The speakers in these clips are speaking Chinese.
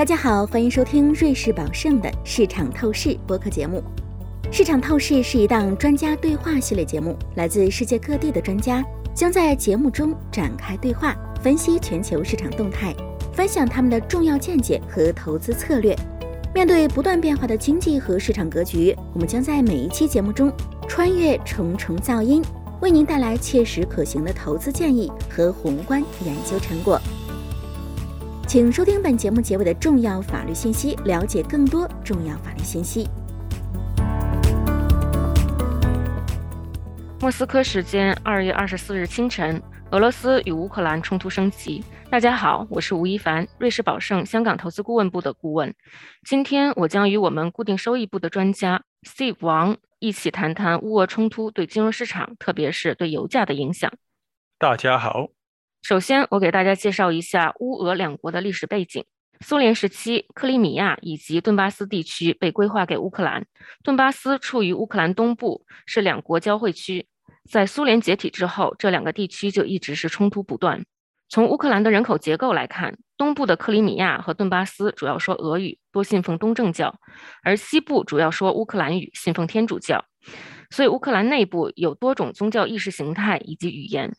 大家好，欢迎收听瑞士宝盛的市场透视播客节目。市场透视是一档专家对话系列节目，来自世界各地的专家将在节目中展开对话，分析全球市场动态，分享他们的重要见解和投资策略。面对不断变化的经济和市场格局，我们将在每一期节目中穿越重重噪音，为您带来切实可行的投资建议和宏观研究成果。请收听本节目结尾的重要法律信息，了解更多重要法律信息。莫斯科时间二月二十四日清晨，俄罗斯与乌克兰冲突升级。大家好，我是吴一凡，瑞士宝盛香港投资顾问部的顾问。今天我将与我们固定收益部的专家 Steve 王一起谈谈乌俄冲突对金融市场，特别是对油价的影响。大家好。首先，我给大家介绍一下乌俄两国的历史背景。苏联时期，克里米亚以及顿巴斯地区被归划给乌克兰。顿巴斯处于乌克兰东部，是两国交汇区。在苏联解体之后，这两个地区就一直是冲突不断。从乌克兰的人口结构来看，东部的克里米亚和顿巴斯主要说俄语，多信奉东正教；而西部主要说乌克兰语，信奉天主教。所以，乌克兰内部有多种宗教意识形态以及语言。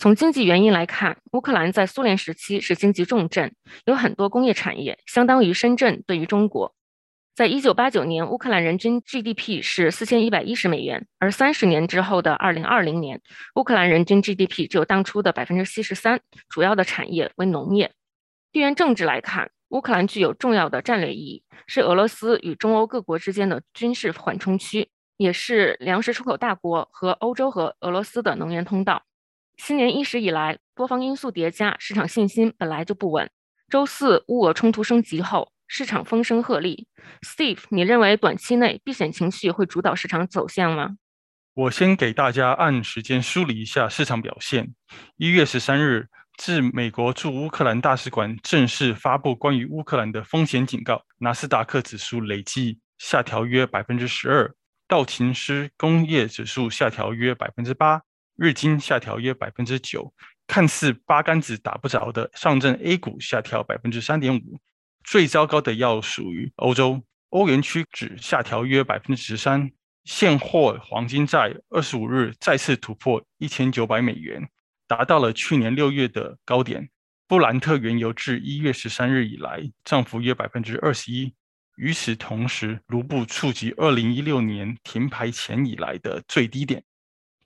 从经济原因来看，乌克兰在苏联时期是经济重镇，有很多工业产业，相当于深圳对于中国。在一九八九年，乌克兰人均 GDP 是四千一百一十美元，而三十年之后的二零二零年，乌克兰人均 GDP 只有当初的百分之七十三，主要的产业为农业。地缘政治来看，乌克兰具有重要的战略意义，是俄罗斯与中欧各国之间的军事缓冲区，也是粮食出口大国和欧洲和俄罗斯的能源通道。新年伊始以来，多方因素叠加，市场信心本来就不稳。周四乌俄冲突升级后，市场风声鹤唳。Steve，你认为短期内避险情绪会主导市场走向吗？我先给大家按时间梳理一下市场表现。一月十三日，自美国驻乌克兰大使馆正式发布关于乌克兰的风险警告，纳斯达克指数累计下调约百分之十二，道琼斯工业指数下调约百分之八。日经下调约百分之九，看似八竿子打不着的上证 A 股下调百分之三点五，最糟糕的要属于欧洲，欧元区指下调约百分之十三，现货黄金在二十五日再次突破一千九百美元，达到了去年六月的高点。布兰特原油自一月十三日以来涨幅约百分之二十一，与此同时，卢布触及二零一六年停牌前以来的最低点。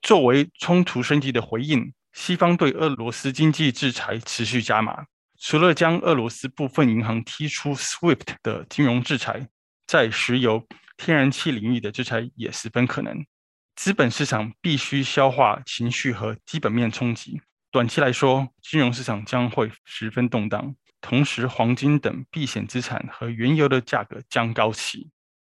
作为冲突升级的回应，西方对俄罗斯经济制裁持续加码。除了将俄罗斯部分银行踢出 SWIFT 的金融制裁，在石油、天然气领域的制裁也十分可能。资本市场必须消化情绪和基本面冲击。短期来说，金融市场将会十分动荡，同时黄金等避险资产和原油的价格将高起。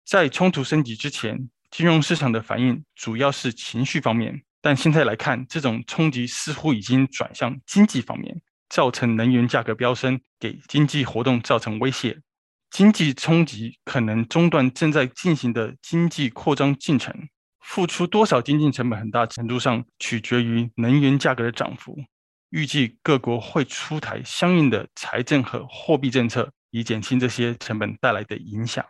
在冲突升级之前。金融市场的反应主要是情绪方面，但现在来看，这种冲击似乎已经转向经济方面，造成能源价格飙升，给经济活动造成威胁。经济冲击可能中断正在进行的经济扩张进程，付出多少经济成本，很大程度上取决于能源价格的涨幅。预计各国会出台相应的财政和货币政策，以减轻这些成本带来的影响。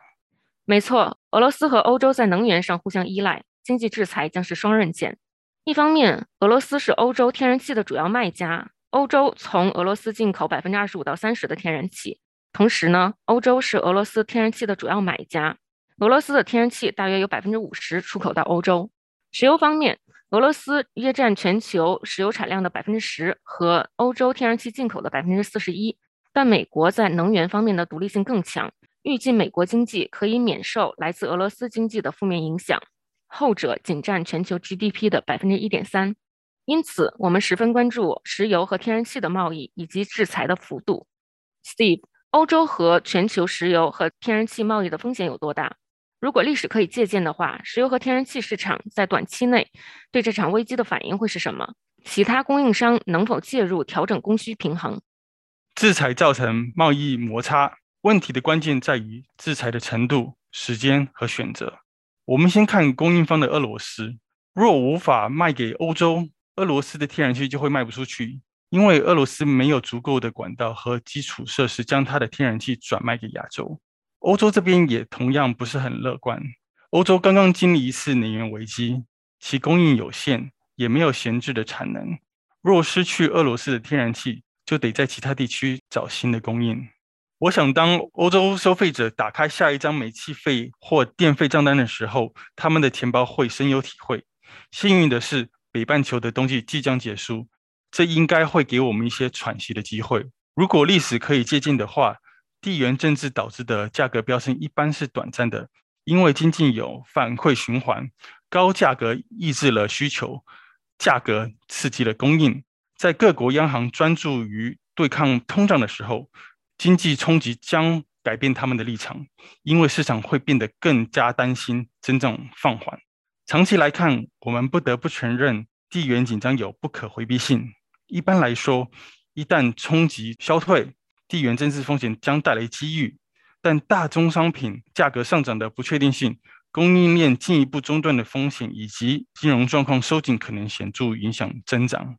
没错，俄罗斯和欧洲在能源上互相依赖，经济制裁将是双刃剑。一方面，俄罗斯是欧洲天然气的主要卖家，欧洲从俄罗斯进口百分之二十五到三十的天然气。同时呢，欧洲是俄罗斯天然气的主要买家，俄罗斯的天然气大约有百分之五十出口到欧洲。石油方面，俄罗斯约占全球石油产量的百分之十，和欧洲天然气进口的百分之四十一。但美国在能源方面的独立性更强。预计美国经济可以免受来自俄罗斯经济的负面影响，后者仅占全球 GDP 的百分之一点三。因此，我们十分关注石油和天然气的贸易以及制裁的幅度。Steve，欧洲和全球石油和天然气贸易的风险有多大？如果历史可以借鉴的话，石油和天然气市场在短期内对这场危机的反应会是什么？其他供应商能否介入调整供需平衡？制裁造成贸易摩擦。问题的关键在于制裁的程度、时间和选择。我们先看供应方的俄罗斯，若无法卖给欧洲，俄罗斯的天然气就会卖不出去。因为俄罗斯没有足够的管道和基础设施将它的天然气转卖给亚洲。欧洲这边也同样不是很乐观。欧洲刚刚经历一次能源危机，其供应有限，也没有闲置的产能。若失去俄罗斯的天然气，就得在其他地区找新的供应。我想，当欧洲消费者打开下一张煤气费或电费账单的时候，他们的钱包会深有体会。幸运的是，北半球的冬季即将结束，这应该会给我们一些喘息的机会。如果历史可以借鉴的话，地缘政治导致的价格飙升一般是短暂的，因为经济有反馈循环，高价格抑制了需求，价格刺激了供应。在各国央行专注于对抗通胀的时候，经济冲击将改变他们的立场，因为市场会变得更加担心增长放缓。长期来看，我们不得不承认地缘紧张有不可回避性。一般来说，一旦冲击消退，地缘政治风险将带来机遇，但大宗商品价格上涨的不确定性、供应链进一步中断的风险以及金融状况收紧，可能显著影响增长。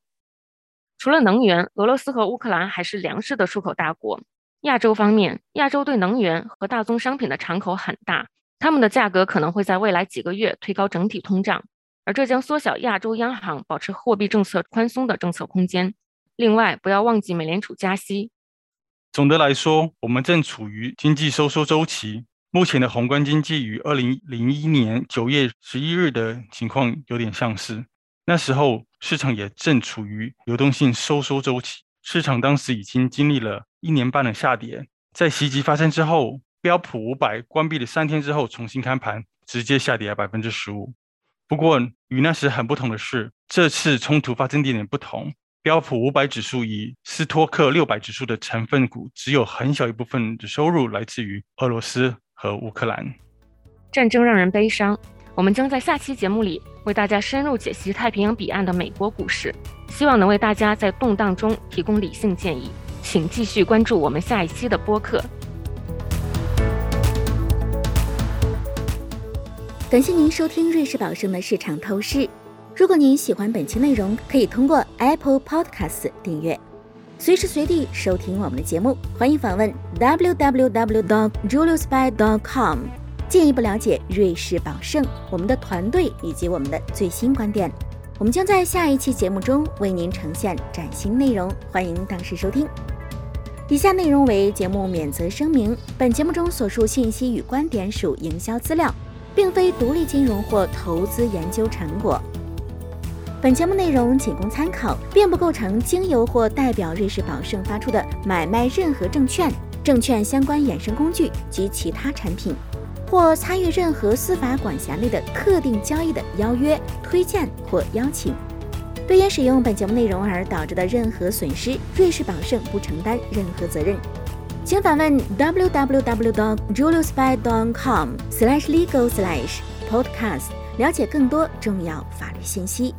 除了能源，俄罗斯和乌克兰还是粮食的出口大国。亚洲方面，亚洲对能源和大宗商品的敞口很大，它们的价格可能会在未来几个月推高整体通胀，而这将缩小亚洲央行保持货币政策宽松的政策空间。另外，不要忘记美联储加息。总的来说，我们正处于经济收缩周期。目前的宏观经济与二零零一年九月十一日的情况有点相似。那时候市场也正处于流动性收缩周期，市场当时已经经历了一年半的下跌。在袭击发生之后，标普五百关闭了三天之后重新开盘，直接下跌了百分之十五。不过与那时很不同的是，这次冲突发生地点不同，标普五百指数以斯托克六百指数的成分股只有很小一部分的收入来自于俄罗斯和乌克兰。战争让人悲伤。我们将在下期节目里为大家深入解析太平洋彼岸的美国股市，希望能为大家在动荡中提供理性建议。请继续关注我们下一期的播客。感谢您收听瑞士宝盛的市场透视。如果您喜欢本期内容，可以通过 Apple Podcast 订阅，随时随地收听我们的节目。欢迎访问 www.juliusby.com。进一步了解瑞士宝盛、我们的团队以及我们的最新观点，我们将在下一期节目中为您呈现崭新内容，欢迎当时收听。以下内容为节目免责声明：本节目中所述信息与观点属营销资料，并非独立金融或投资研究成果。本节目内容仅供参考，并不构成经由或代表瑞士宝盛发出的买卖任何证券、证券相关衍生工具及其他产品。或参与任何司法管辖内的特定交易的邀约、推荐或邀请，对于使用本节目内容而导致的任何损失，瑞士宝盛不承担任何责任。请访问 www.juliusby.com/legal/podcast 了解更多重要法律信息。